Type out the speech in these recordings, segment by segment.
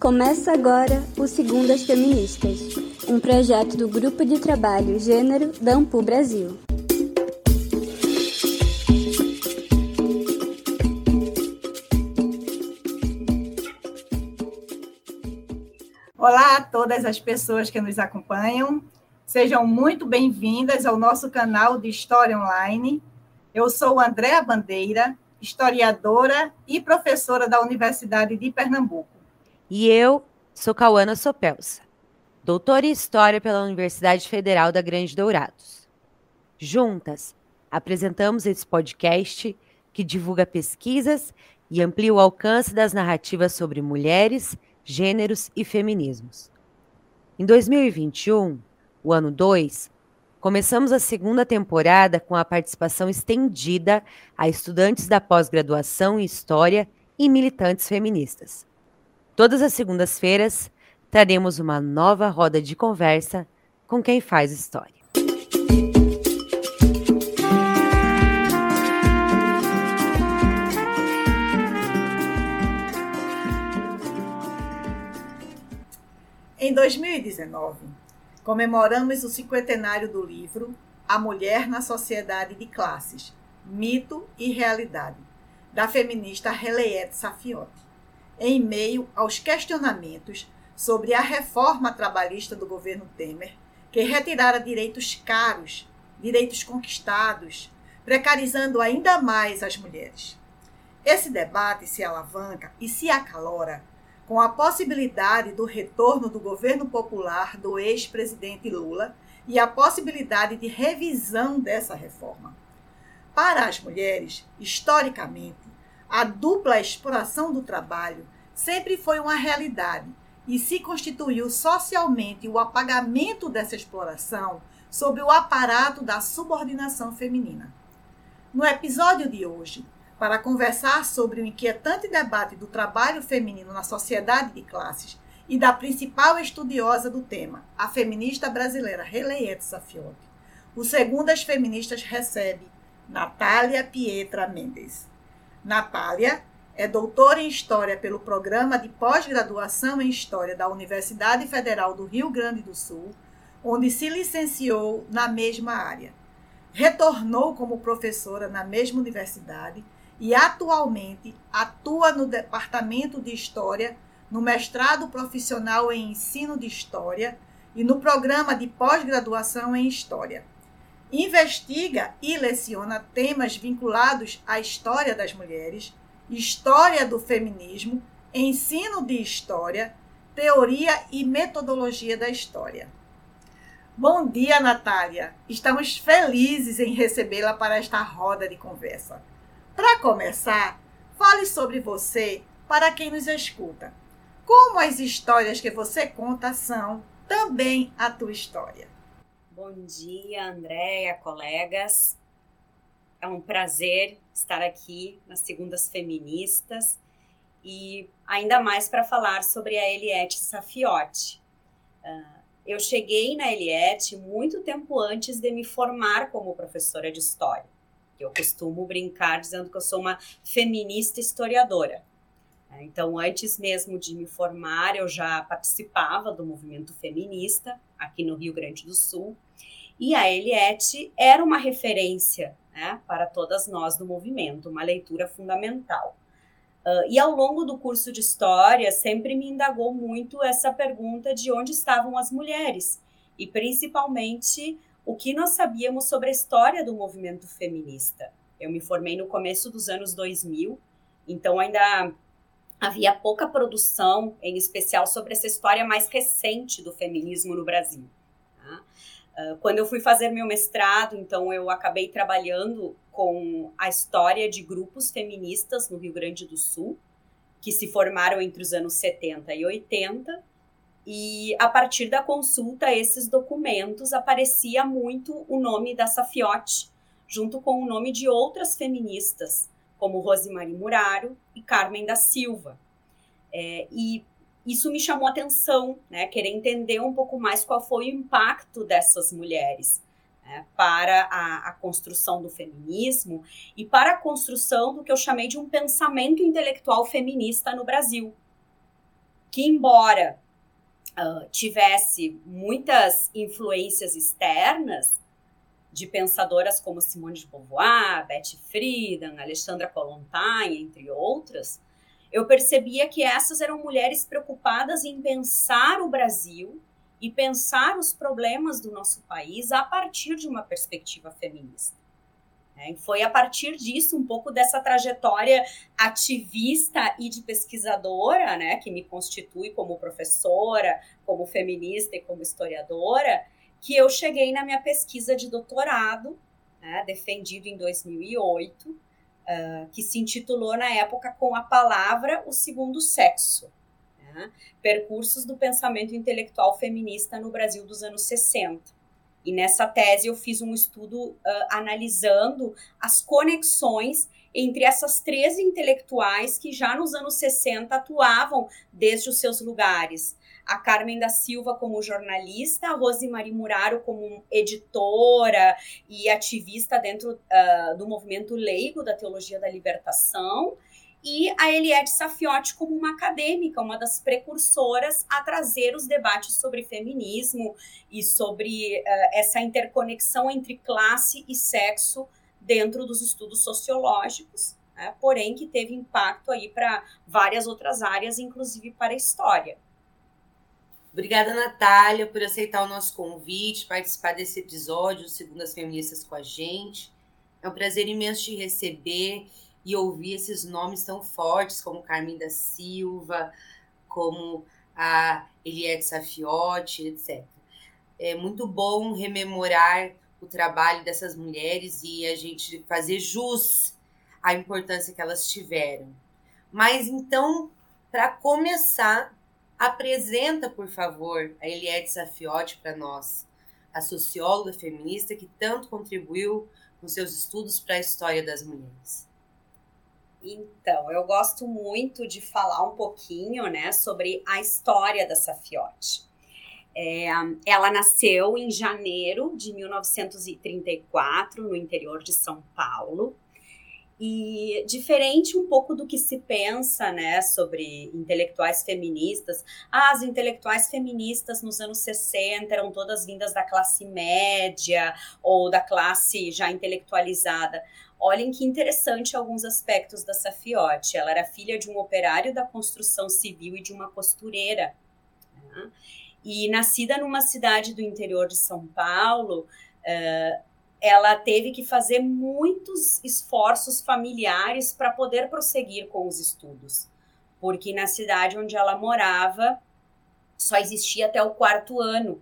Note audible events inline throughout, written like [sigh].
Começa agora o Segundas Feministas, um projeto do Grupo de Trabalho Gênero da Ampu Brasil. Olá a todas as pessoas que nos acompanham. Sejam muito bem-vindas ao nosso canal de História Online. Eu sou Andréa Bandeira, historiadora e professora da Universidade de Pernambuco. E eu sou Cauana Sopelsa, doutora em História pela Universidade Federal da Grande Dourados. Juntas, apresentamos esse podcast que divulga pesquisas e amplia o alcance das narrativas sobre mulheres, gêneros e feminismos. Em 2021, o ano 2, começamos a segunda temporada com a participação estendida a estudantes da pós-graduação em História e militantes feministas. Todas as segundas-feiras traremos uma nova roda de conversa com quem faz história. Em 2019, comemoramos o cinquentenário do livro A Mulher na Sociedade de Classes, Mito e Realidade, da feminista Releiette Safiotti em meio aos questionamentos sobre a reforma trabalhista do governo Temer, que retirara direitos caros, direitos conquistados, precarizando ainda mais as mulheres. Esse debate se alavanca e se acalora com a possibilidade do retorno do governo popular do ex-presidente Lula e a possibilidade de revisão dessa reforma. Para as mulheres, historicamente, a dupla exploração do trabalho sempre foi uma realidade e se constituiu socialmente o apagamento dessa exploração sob o aparato da subordinação feminina. No episódio de hoje, para conversar sobre o inquietante debate do trabalho feminino na sociedade de classes e da principal estudiosa do tema, a feminista brasileira Releiette Safiotti, o Segundas Feministas recebe Natália Pietra Mendes. Natália é doutora em História pelo Programa de Pós-Graduação em História da Universidade Federal do Rio Grande do Sul, onde se licenciou na mesma área. Retornou como professora na mesma universidade e atualmente atua no Departamento de História, no mestrado profissional em Ensino de História e no programa de pós-graduação em História. Investiga e leciona temas vinculados à história das mulheres História do Feminismo, Ensino de História, Teoria e Metodologia da História. Bom dia, Natália! Estamos felizes em recebê-la para esta roda de conversa. Para começar, fale sobre você para quem nos escuta. Como as histórias que você conta são também a tua história. Bom dia, Andréia, colegas. É um prazer estar aqui nas Segundas Feministas e ainda mais para falar sobre a Eliette Safiotti. Uh, eu cheguei na Eliette muito tempo antes de me formar como professora de história. Eu costumo brincar dizendo que eu sou uma feminista historiadora. Então, antes mesmo de me formar, eu já participava do movimento feminista aqui no Rio Grande do Sul. E a Eliette era uma referência né, para todas nós do movimento, uma leitura fundamental. Uh, e ao longo do curso de história, sempre me indagou muito essa pergunta de onde estavam as mulheres, e principalmente o que nós sabíamos sobre a história do movimento feminista. Eu me formei no começo dos anos 2000, então ainda havia pouca produção, em especial sobre essa história mais recente do feminismo no Brasil. Tá? Ah, quando eu fui fazer meu mestrado, então eu acabei trabalhando com a história de grupos feministas no Rio Grande do Sul, que se formaram entre os anos 70 e 80. E a partir da consulta a esses documentos aparecia muito o nome da Safiotti, junto com o nome de outras feministas, como Rosemary Muraro e Carmen da Silva. É, e isso me chamou atenção, né? Querer entender um pouco mais qual foi o impacto dessas mulheres né? para a, a, construção do feminismo e para a construção do que eu chamei de um pensamento intelectual feminista no Brasil. que, embora uh, tivesse muitas influências externas, de pensadoras como Simone de Beauvoir, Betty Friedan, Alexandra Kollontai, entre outras, eu percebia que essas eram mulheres preocupadas em pensar o Brasil e pensar os problemas do nosso país a partir de uma perspectiva feminista. É, foi a partir disso, um pouco dessa trajetória ativista e de pesquisadora, né, que me constitui como professora, como feminista e como historiadora, que eu cheguei na minha pesquisa de doutorado, né, defendido em 2008, uh, ah, que se intitulou na época com a palavra O Segundo Sexo. Né, Percursos do Pensamento Intelectual Feminista no Brasil dos anos 60. E nessa tese eu fiz um estudo uh, analisando as conexões entre essas três intelectuais que já nos anos 60 atuavam desde os seus lugares a Carmen da Silva como jornalista, a Rosemary Muraro como editora e ativista dentro uh, do movimento leigo da teologia da libertação, e a Eliette Safiotti como uma acadêmica, uma das precursoras a trazer os debates sobre feminismo e sobre uh, essa interconexão entre classe e sexo dentro dos estudos sociológicos, né? porém que teve impacto aí para várias outras áreas, inclusive para a história. Obrigada, Natália, por aceitar o nosso convite, participar desse episódio Segundo as Feministas com a gente. É um prazer imenso te receber e ouvir esses nomes tão fortes como Carmen da Silva, como a Eliette Safiotti, etc. É muito bom rememorar o trabalho dessas mulheres e a gente fazer jus à importância que elas tiveram. Mas então, para começar, Apresenta, por favor, a Eliette Safiotti para nós, a socióloga feminista que tanto contribuiu com seus estudos para a história das mulheres. Então, eu gosto muito de falar um pouquinho né, sobre a história da Safiotti. É, ela nasceu em janeiro de 1934, no interior de São Paulo. E diferente um pouco do que se pensa, né, sobre intelectuais feministas. Ah, as intelectuais feministas nos anos 60 eram todas vindas da classe média ou da classe já intelectualizada. Olhem que interessante alguns aspectos da Safiotti. Ela era filha de um operário da construção civil e de uma costureira. Né? E nascida numa cidade do interior de São Paulo, uh, ela teve que fazer muitos esforços familiares para poder prosseguir com os estudos, porque na cidade onde ela morava só existia até o quarto ano.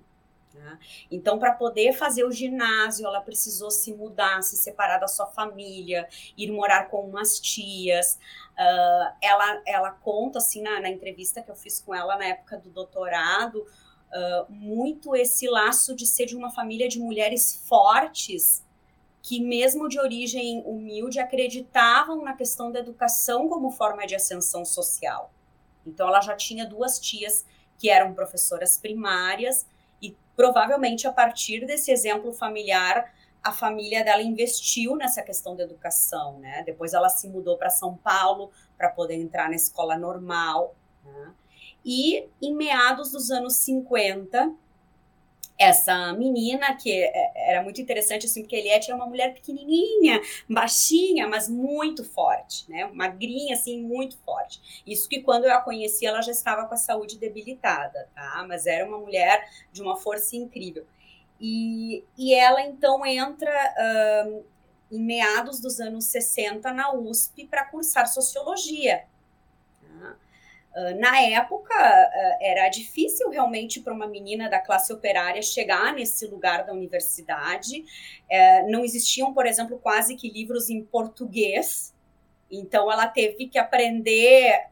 Né? Então, para poder fazer o ginásio, ela precisou se mudar, se separar da sua família, ir morar com umas tias. Uh, ela, ela conta, assim, na, na entrevista que eu fiz com ela na época do doutorado, uh, muito esse laço de ser de uma família de mulheres fortes que, mesmo de origem humilde, acreditavam na questão da educação como forma de ascensão social. Então, ela já tinha duas tias que eram professoras primárias e provavelmente a partir desse exemplo familiar a família dela investiu nessa questão da educação, né? Depois ela se mudou para São Paulo para poder entrar na escola normal. Né? E em meados dos anos 50, essa menina, que é, era muito interessante, assim, porque Eliette era uma mulher pequenininha, baixinha, mas muito forte, né? Magrinha, assim, muito forte. Isso que quando eu a conheci, ela já estava com a saúde debilitada, tá? Mas era uma mulher de uma força incrível. E, e ela, então, entra em meados dos anos 60 na USP para cursar Sociologia. Ah, na época, uh, era difícil realmente para uma menina da classe operária chegar nesse lugar da universidade. Uh, não existiam, por exemplo, quase que livros em português. Então, ela teve que aprender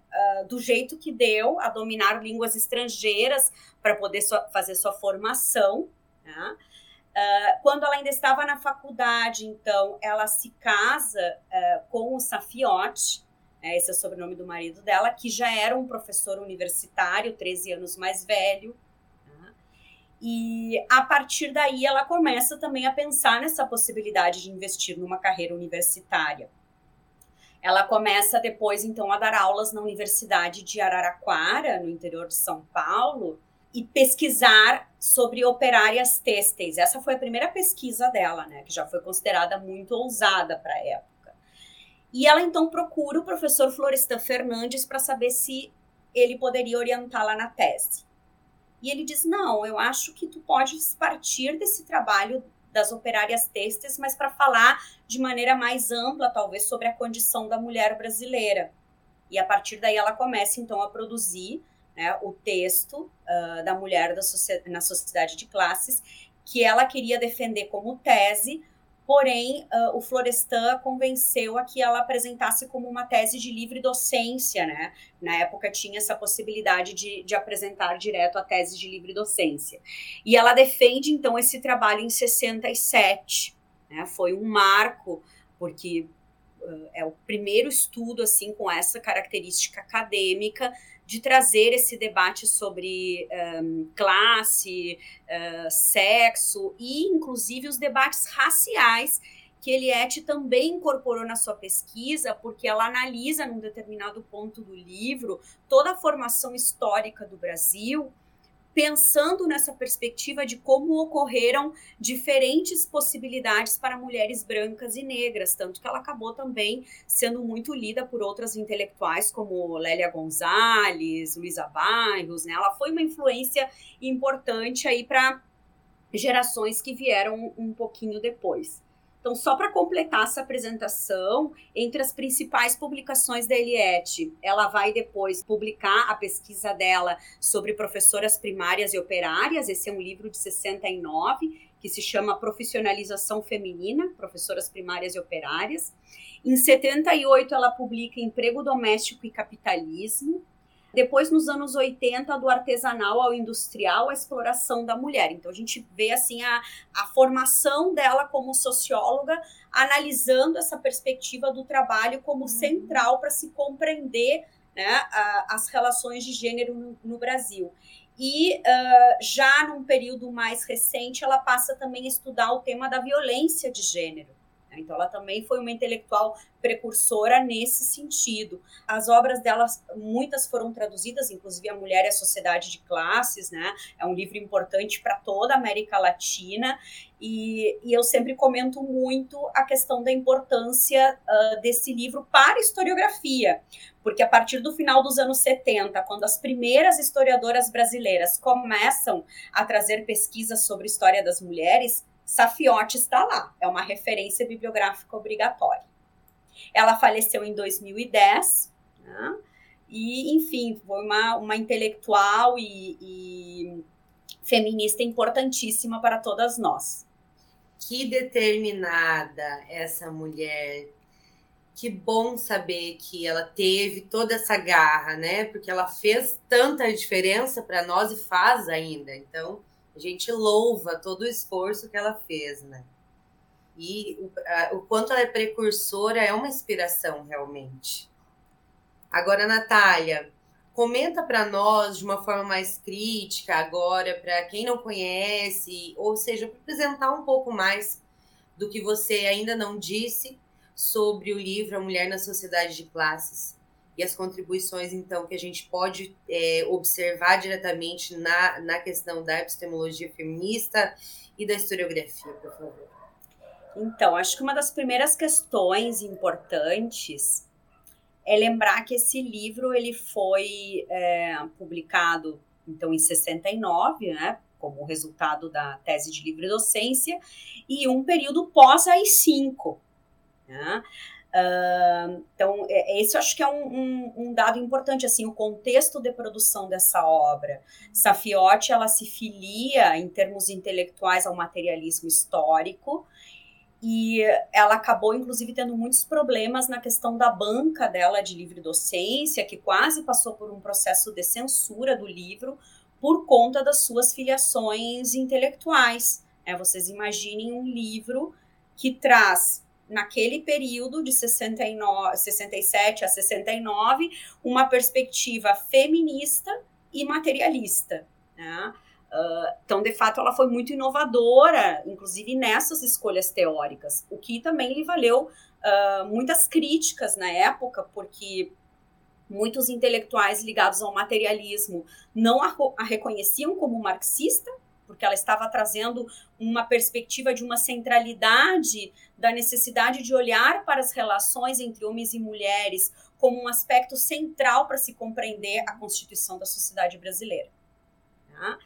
do jeito que deu, a dominar línguas estrangeiras para poder fazer sua formação. Né? quando ela ainda estava na faculdade, então, ela se casa com o Safiotti, é, esse é o sobrenome do marido dela, que já era um professor universitário, 13 anos mais velho. Né? E a partir daí ela começa também a pensar nessa possibilidade de investir numa carreira universitária. Ela começa depois, então, a dar aulas na Universidade de Araraquara, no interior de São Paulo, e pesquisar sobre operárias têxteis. Essa foi a primeira pesquisa dela, né, que já foi considerada muito ousada para a época. E ela então procura o professor Florestan Fernandes para saber se ele poderia orientá-la na tese. E ele diz: "Não, eu acho que tu podes partir desse trabalho das operárias têxteis, mas para falar de maneira mais ampla, talvez sobre a condição da mulher brasileira". E a partir daí ela começa então a produzir né, o texto uh, da mulher da na sociedade de classes, que ela queria defender como tese, porém uh, o Florestan convenceu a que ela apresentasse como uma tese de livre docência, né? Na época tinha essa possibilidade de, de apresentar direto a tese de livre docência. E ela defende então esse trabalho em 67, né? Foi um marco, porque uh, é o primeiro estudo assim com essa característica acadêmica de trazer esse debate sobre um, classe, uh, sexo e, inclusive, os debates raciais que Eliette também incorporou na sua pesquisa, porque ela analisa num determinado ponto do livro toda a formação histórica do Brasil pensando nessa perspectiva de como ocorreram diferentes possibilidades para mulheres brancas e negras, tanto que ela acabou também sendo muito lida por outras intelectuais como Lélia Gonzalez, Luísa Bairros, né? Ela foi uma influência importante aí para gerações que vieram um pouquinho depois. Então, só para completar essa apresentação, entre as principais publicações da Eliette, ela vai depois publicar a pesquisa dela sobre professoras primárias e operárias. Esse é um livro de 69 que se chama Profissionalização Feminina, Professoras Primárias e Operárias. Em 78, ela publica Emprego Doméstico e Capitalismo. Depois, nos anos 80, do artesanal ao industrial, a exploração da mulher. Então, a gente vê assim a, a formação dela como socióloga, analisando essa perspectiva do trabalho como uhum. central para se compreender né, a, as relações de gênero no, no Brasil. E uh, já num período mais recente, ela passa também a estudar o tema da violência de gênero. Então, ela também foi uma intelectual precursora nesse sentido. As obras dela, muitas foram traduzidas, inclusive A Mulher e a Sociedade de Classes, né? É um livro importante para toda a América Latina. E, e, eu sempre comento muito a questão da importância uh, desse livro para a historiografia, porque a partir do final dos anos 70, quando as primeiras historiadoras brasileiras começam a trazer pesquisas sobre história das mulheres, Safiotti está lá, é uma referência bibliográfica obrigatória. Ela faleceu em 2010, né? e, enfim, foi uma, uma intelectual e, e feminista importantíssima para todas nós. Que determinada essa mulher. Que bom saber que ela teve toda essa garra, né? Porque ela fez tanta diferença para nós e faz ainda. Então, a gente louva todo o esforço que ela fez, né? E o, a, o quanto ela é precursora é uma inspiração, realmente. Agora, Natália, comenta para nós de uma forma mais crítica agora, para quem não conhece, ou seja, para apresentar um pouco mais do que você ainda não disse sobre o livro A Mulher na Sociedade de Classes e as contribuições, então, que a gente pode é, observar diretamente na, na questão da epistemologia feminista e da historiografia, por favor. Então, acho que uma das primeiras questões importantes é lembrar que esse livro ele foi é, publicado então em 69, né, como resultado da tese de livre docência e um período pós AI-5. Né? Então, é, esse eu acho que é um, um, um, dado importante, assim, o contexto de produção dessa obra. Safiotti, ela se filia, em termos intelectuais, ao materialismo histórico, e ela acabou, inclusive, tendo muitos problemas na questão da banca dela de livre docência, que quase passou por um processo de censura do livro por conta das suas filiações intelectuais. É, vocês imaginem um livro que traz naquele período de 69, 67 a 69, uma perspectiva feminista e materialista. Né? Uh, então, de fato, ela foi muito inovadora, inclusive nessas escolhas teóricas, o que também lhe valeu uh, muitas críticas na época, porque muitos intelectuais ligados ao materialismo não a, a reconheciam como marxista, porque ela estava trazendo uma perspectiva de uma centralidade da necessidade de olhar para as relações entre homens e mulheres como um aspecto central para se compreender a constituição da sociedade brasileira. Tá?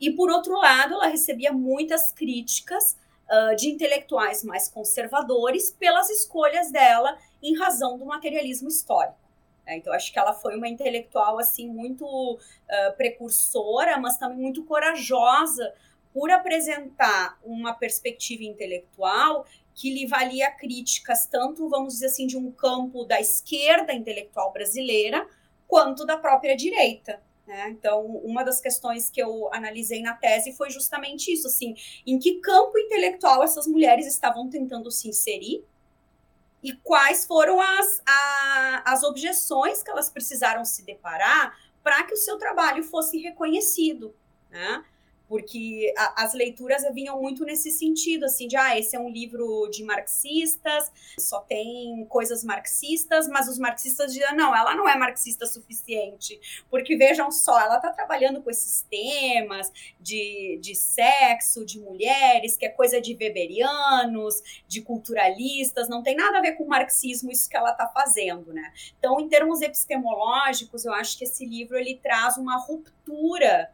E, por outro lado, ela recebia muitas críticas uh, de intelectuais mais conservadores pelas escolhas dela em razão do materialismo histórico. Né? Então, acho que ela foi uma intelectual assim muito uh, precursora, mas também muito corajosa por apresentar uma perspectiva intelectual que lhe valia críticas tanto, vamos dizer assim, de um campo da esquerda intelectual brasileira, quanto da própria direita. Né? Então, uma das questões que eu analisei na tese foi justamente isso, assim, em que campo intelectual essas mulheres estavam tentando se inserir e quais foram as, a, as objeções que elas precisaram se deparar para que o seu trabalho fosse reconhecido, né? Porque a, as leituras vinham muito nesse sentido, assim, de, ah, esse é um livro de marxistas, só tem coisas marxistas, mas os marxistas dizem, não, ela não é marxista suficiente, porque vejam só, ela está trabalhando com esses temas de, de sexo, de mulheres, que é coisa de weberianos, de culturalistas, não tem nada a ver com marxismo isso que ela está fazendo, né? Então, em termos epistemológicos, eu acho que esse livro, ele traz uma ruptura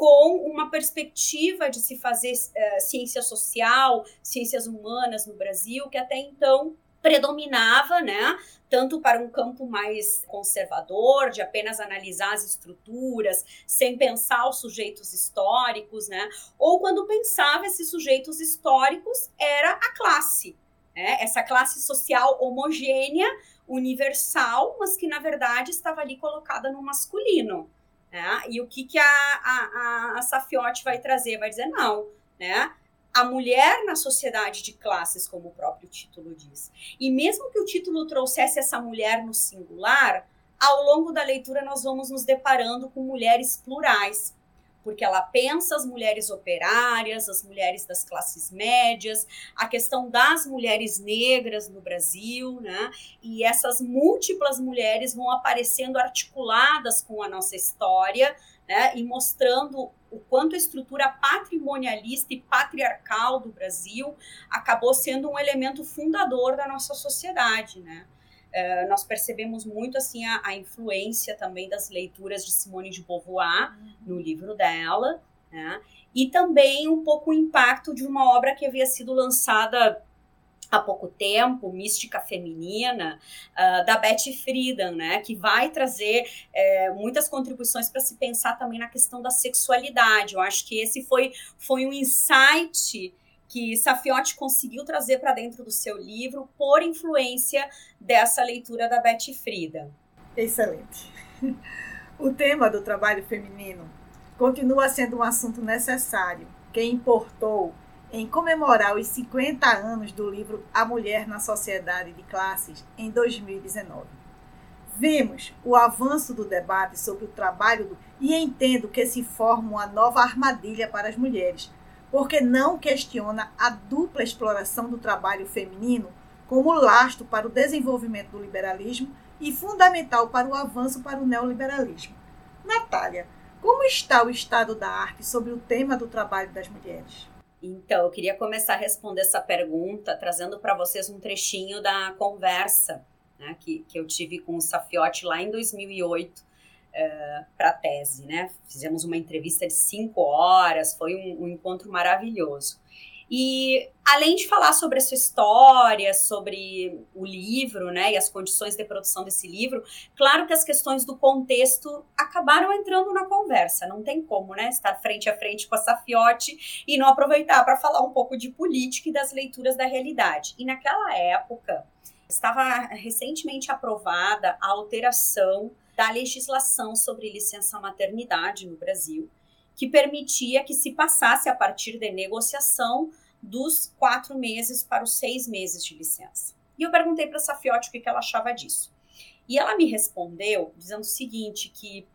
com uma perspectiva de se fazer uh, ciência social, ciências humanas no Brasil, que até então predominava, né, tanto para um campo mais conservador, de apenas analisar as estruturas, sem pensar os sujeitos históricos, né, ou quando pensava esses sujeitos históricos, era a classe, né, essa classe social homogênea, universal, mas que na verdade estava ali colocada no masculino. Né? E o que, que a, a, a Safiotti vai trazer? Vai dizer, não, né? a mulher na sociedade de classes, como o próprio título diz. E mesmo que o título trouxesse essa mulher no singular, ao longo da leitura nós vamos nos deparando com mulheres plurais, porque ela pensa as mulheres operárias, as mulheres das classes médias, a questão das mulheres negras no Brasil, né? E essas múltiplas mulheres vão aparecendo articuladas com a nossa história, né? E mostrando o quanto a estrutura patrimonialista e patriarcal do Brasil acabou sendo um elemento fundador da nossa sociedade, né? Uh, nós percebemos muito assim a, a, influência também das leituras de Simone de Beauvoir uhum. no livro dela, né? e também um pouco o impacto de uma obra que havia sido lançada há pouco tempo, Mística Feminina, uh, da Betty Friedan, né, que vai trazer é, muitas contribuições para se pensar também na questão da sexualidade. Eu acho que esse foi, foi um insight que Safiotti conseguiu trazer para dentro do seu livro por influência dessa leitura da Betty Frida. Excelente. [laughs] O tema do trabalho feminino continua sendo um assunto necessário que importou em comemorar os 50 anos do livro A Mulher na Sociedade de Classes em 2019. Vemos o avanço do debate sobre o trabalho do... e entendo que se forma uma nova armadilha para as mulheres, porque não questiona a dupla exploração do trabalho feminino como lastro para o desenvolvimento do liberalismo e fundamental para o avanço para o neoliberalismo. Natália, como está o estado da arte sobre o tema do trabalho das mulheres? Então, eu queria começar a responder essa pergunta trazendo para vocês um trechinho da conversa né, que, que eu tive com o Safiotti lá em 2008 uh, para a tese, né? Fizemos uma entrevista de cinco horas, foi um, um, encontro maravilhoso. E além de falar sobre a sua história, sobre o livro, né, e as condições de produção desse livro, claro que as questões do contexto acabaram entrando na conversa. Não tem como, né, estar frente a frente com a Safiotti e não aproveitar para falar um pouco de política e das leituras da realidade. E naquela época estava recentemente aprovada a alteração da legislação sobre licença maternidade no Brasil, que permitia que se passasse a partir de negociação dos quatro meses para os seis meses de licença. E eu perguntei para a Safiotti o que ela achava disso. E ela me respondeu dizendo o seguinte, que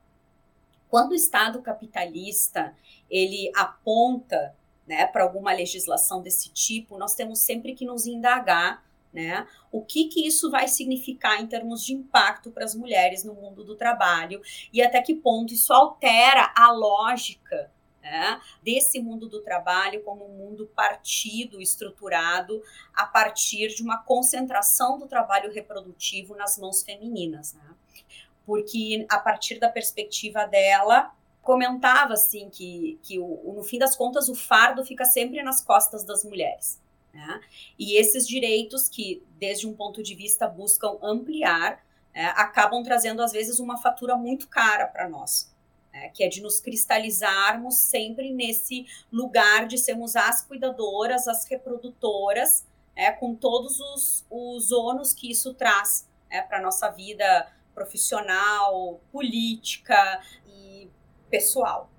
quando o Estado capitalista ele aponta né, para alguma legislação desse tipo, nós temos sempre que nos indagar né, o que, que isso vai significar em termos de impacto para as mulheres no mundo do trabalho e até que ponto isso altera a lógica né, desse mundo do trabalho como um mundo partido, estruturado a partir de uma concentração do trabalho reprodutivo nas mãos femininas. Né? Porque a partir da perspectiva dela, comentava assim que, que o, no fim das contas o fardo fica sempre nas costas das mulheres. Né? E esses direitos que, desde um ponto de vista, buscam ampliar, né, acabam trazendo às vezes uma fatura muito cara para nós. Né, que é de nos cristalizarmos sempre nesse lugar de sermos as cuidadoras, as reprodutoras, né, com todos os, os ônus que isso traz né, para a nossa vida profissional, política e pessoal.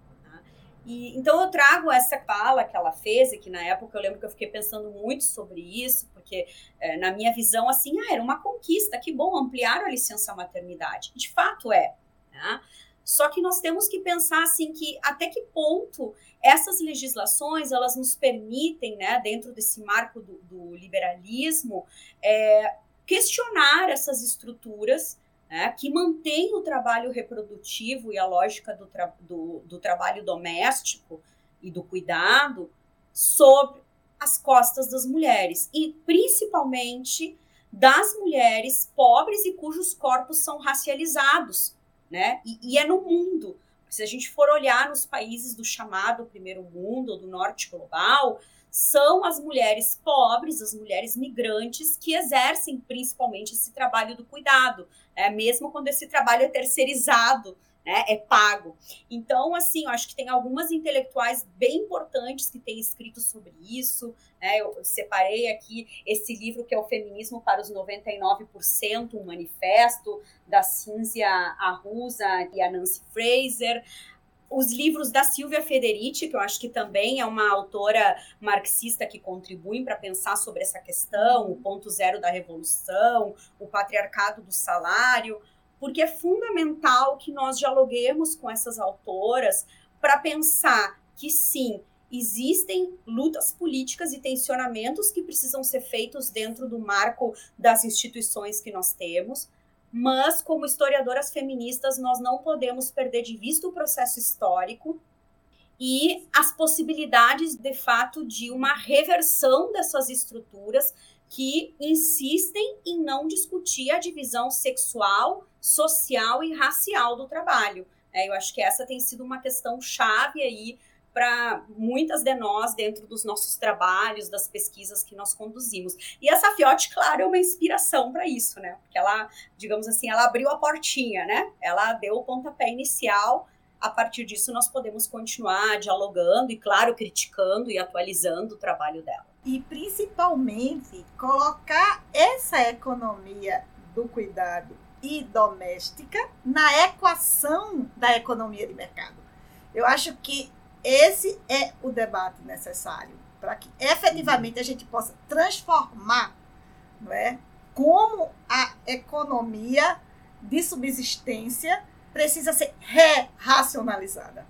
E, então eu trago essa fala que ela fez, e que na época eu lembro que eu fiquei pensando muito sobre isso, porque é, na minha visão, assim, ah, era uma conquista, que bom, ampliar a licença maternidade. De fato é. Né? Só que nós temos que pensar assim que até que ponto essas legislações elas nos permitem, né, dentro desse marco do, do liberalismo, é, questionar essas estruturas né, que mantém o trabalho reprodutivo e a lógica do, tra do, do trabalho doméstico e do cuidado sobre as costas das mulheres e principalmente das mulheres pobres e cujos corpos são racializados, né? E, e, é no mundo. Se a gente for olhar nos países do chamado primeiro mundo do norte global, são as mulheres pobres, as mulheres migrantes, que exercem principalmente esse trabalho do cuidado, né? mesmo quando esse trabalho é terceirizado, né? é pago. Então, assim, eu acho que tem algumas intelectuais bem importantes que têm escrito sobre isso. Né? Eu separei aqui esse livro que é O Feminismo para os 99%, um manifesto da Cínzia Arrusa e a Nancy Fraser os livros da Silvia Federici, que eu acho que também é uma autora marxista que contribui para pensar sobre essa questão, o ponto zero da revolução, o patriarcado do salário, porque é fundamental que nós dialoguemos com essas autoras para pensar que sim, existem lutas políticas e tensionamentos que precisam ser feitos dentro do marco das instituições que nós temos, mas como historiadoras feministas nós não podemos perder de vista o processo histórico e as possibilidades de fato de uma reversão dessas estruturas que insistem em não discutir a divisão sexual, social e racial do trabalho. É, eu acho que essa tem sido uma questão chave aí para muitas de nós dentro dos nossos trabalhos, das pesquisas que nós conduzimos. E essa Fiote, claro, é uma inspiração para isso, né? Porque ela, digamos assim, ela abriu a portinha, né? Ela deu o pontapé inicial. A partir disso, nós podemos continuar dialogando e, claro, criticando e atualizando o trabalho dela. E principalmente colocar essa economia do cuidado e doméstica na equação da economia de mercado. Eu acho que esse é o debate necessário para que efetivamente a gente possa transformar não é, como a economia de subsistência precisa ser re-racionalizada.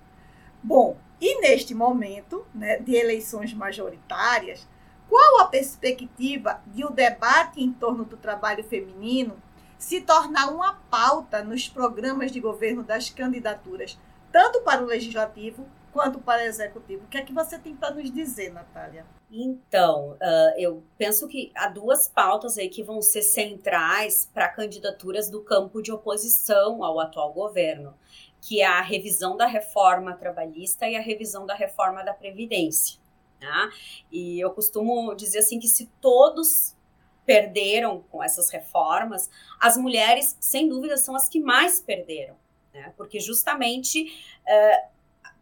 Bom, e neste momento né, de eleições majoritárias, qual a perspectiva de o debate em torno do trabalho feminino se tornar uma pauta nos programas de governo das candidaturas, tanto para o legislativo quanto para executivo. O que é que você tem para nos dizer, Natália? Então, uh, eu penso que há duas pautas aí que vão ser centrais para candidaturas do campo de oposição ao atual governo, que é a revisão da reforma trabalhista e a revisão da reforma da Previdência. Né? E eu costumo dizer assim que se todos perderam com essas reformas, as mulheres, sem dúvida, são as que mais perderam. Né? Porque justamente uh,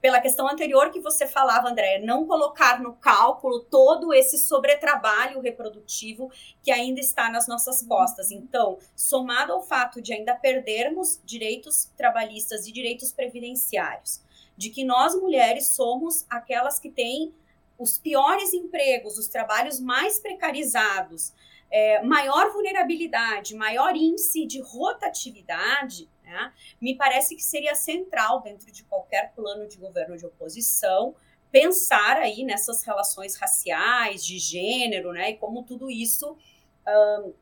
pela questão anterior que você falava, André, não colocar no cálculo todo esse sobretrabalho reprodutivo que ainda está nas nossas costas. Então, somado ao fato de ainda perdermos direitos trabalhistas e direitos previdenciários, de que nós mulheres somos aquelas que têm os piores empregos, os trabalhos mais precarizados, é, maior vulnerabilidade, maior índice de rotatividade, né, me parece que seria central dentro de qualquer plano de governo de oposição pensar aí nessas relações raciais, de gênero, né, e como tudo isso um,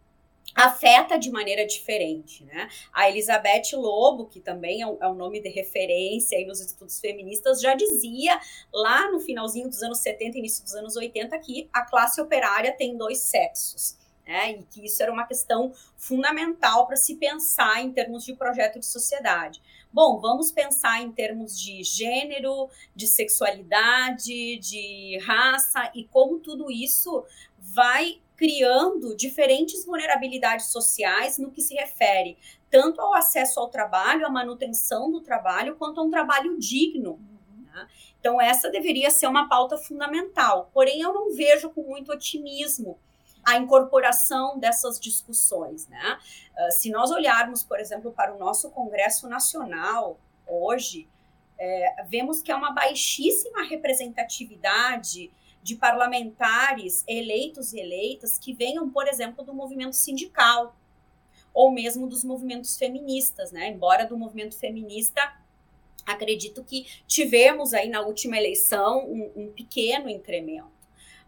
afeta de maneira diferente, né? A Elizabeth Lobo, que também é um, é um, nome de referência aí nos estudos feministas, já dizia lá no finalzinho dos anos 70, início dos anos 80, que a classe operária tem dois sexos. Né, e que isso era uma questão fundamental para se pensar em termos de projeto de sociedade. Bom, vamos pensar em termos de gênero, de sexualidade, de raça e como tudo isso vai criando diferentes vulnerabilidades sociais no que se refere tanto ao acesso ao trabalho, à manutenção do trabalho, quanto a um trabalho digno. Né? Então, essa deveria ser uma pauta fundamental. Porém, eu não vejo com muito otimismo a incorporação dessas discussões. Né? Uh, se nós olharmos, por exemplo, para o nosso Congresso Nacional hoje, é, vemos que há uma baixíssima representatividade de parlamentares eleitos e eleitas que venham, por exemplo, do movimento sindical ou mesmo dos movimentos feministas, né? Embora do movimento feminista acredito que tivemos aí na última eleição um, um pequeno incremento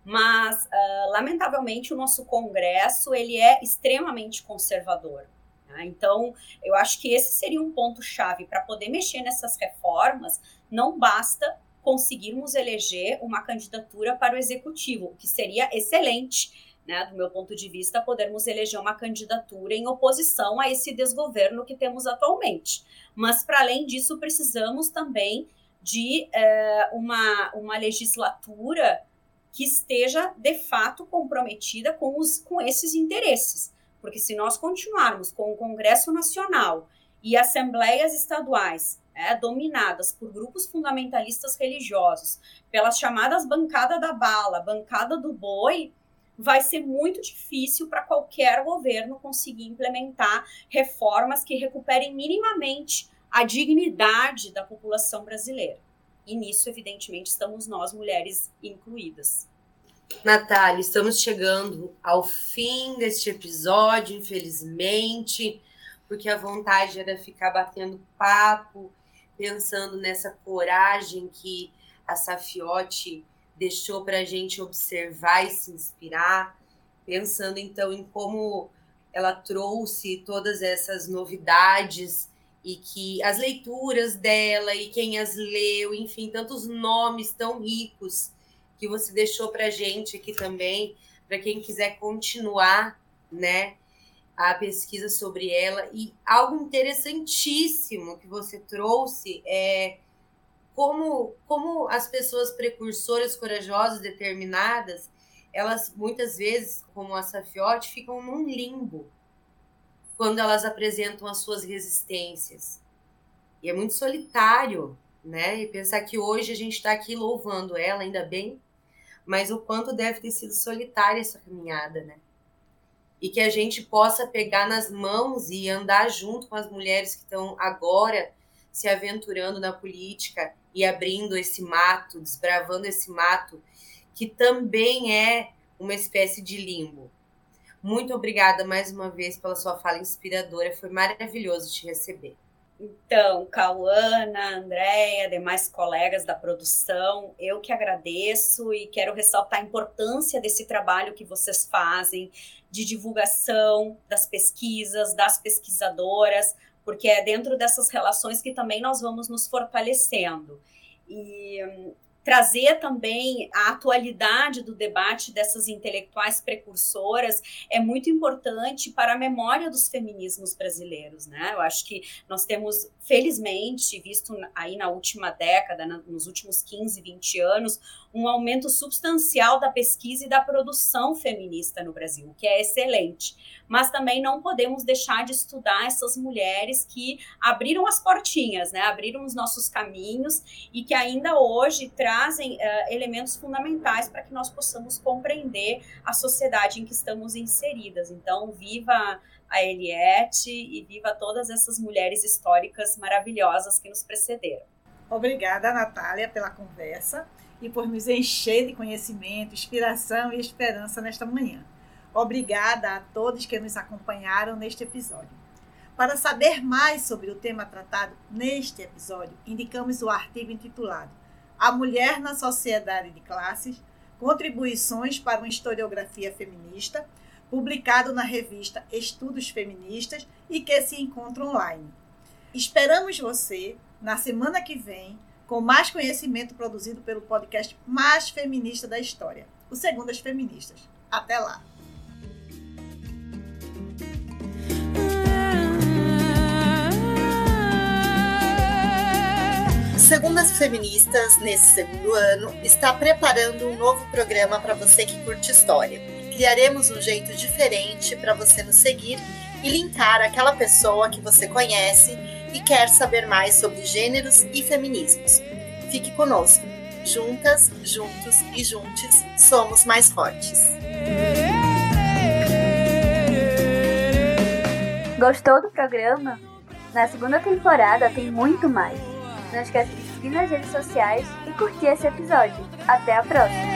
mas uh, lamentavelmente o nosso Congresso ele é extremamente conservador. Né? Então, eu acho que esse seria um ponto chave para poder mexer nessas reformas. Não basta conseguirmos eleger uma candidatura para o executivo, o que seria excelente. Né, do meu ponto de vista, podermos eleger uma candidatura em oposição a esse desgoverno que temos atualmente. Mas, para além disso, precisamos também de eh, uma, uma legislatura que esteja de fato comprometida com, os, com esses interesses. Porque se nós continuarmos com o Congresso Nacional e assembleias estaduais é, dominadas por grupos fundamentalistas religiosos, pelas chamadas bancada da bala, bancada do boi, vai ser muito difícil para qualquer governo conseguir implementar reformas que recuperem minimamente a dignidade da população brasileira. E nisso, evidentemente, estamos nós, mulheres, incluídas. Natália, estamos chegando ao fim deste episódio, infelizmente, porque a vontade era ficar batendo papo, pensando nessa coragem que a Safiote deixou para a gente observar e se inspirar, pensando então em como ela trouxe todas essas novidades e que as leituras dela e quem as leu, enfim, tantos nomes tão ricos que você deixou para gente aqui também, para quem quiser continuar, né, a pesquisa sobre ela. E algo interessantíssimo que você trouxe é como, como as pessoas precursoras, corajosas, determinadas, elas muitas vezes, como a Safiote, ficam num limbo quando elas apresentam as suas resistências. E é muito solitário, né? E pensar que hoje a gente está aqui louvando ela, ainda bem, mas o quanto deve ter sido solitária essa caminhada, né? E que a gente possa pegar nas mãos e andar junto com as mulheres que estão agora se aventurando na política e abrindo esse mato, desbravando esse mato, que também é uma espécie de limbo. Muito obrigada mais uma vez pela sua fala inspiradora, foi maravilhoso te receber. Então, Cauana, Andréia, demais colegas da produção, eu que agradeço e quero ressaltar a importância desse trabalho que vocês fazem de divulgação das pesquisas, das pesquisadoras, porque é dentro dessas relações que também nós vamos nos fortalecendo. E trazer também a atualidade do debate dessas intelectuais precursoras é muito importante para a memória dos feminismos brasileiros, né? Eu acho que nós temos, felizmente, visto aí na última década, nos últimos 15, 20 anos, um aumento substancial da pesquisa e da produção feminista no Brasil, o que é excelente. Mas também não podemos deixar de estudar essas mulheres que abriram as portinhas, né? abriram os nossos caminhos e que ainda hoje trazem uh, elementos fundamentais para que nós possamos compreender a sociedade em que estamos inseridas. Então, viva a Eliette e viva todas essas mulheres históricas maravilhosas que nos precederam. Obrigada, Natália, pela conversa e por nos encher de conhecimento, inspiração e esperança nesta manhã. Obrigada a todos que nos acompanharam neste episódio. Para saber mais sobre o tema tratado neste episódio, indicamos o artigo intitulado A Mulher na Sociedade de Classes Contribuições para uma Historiografia Feminista, publicado na revista Estudos Feministas e que se encontra online. Esperamos você na semana que vem com mais conhecimento produzido pelo podcast mais feminista da história, o Segundas Feministas. Até lá! Segundas Feministas, nesse segundo ano, está preparando um novo programa para você que curte história. Criaremos um jeito diferente para você nos seguir e linkar aquela pessoa que você conhece e quer saber mais sobre gêneros e feminismos. Fique conosco. Juntas, juntos e juntes, somos mais fortes. Gostou do programa? Na segunda temporada tem muito mais. Não esqueça de seguir nas redes sociais e curtir esse episódio. Até a próxima!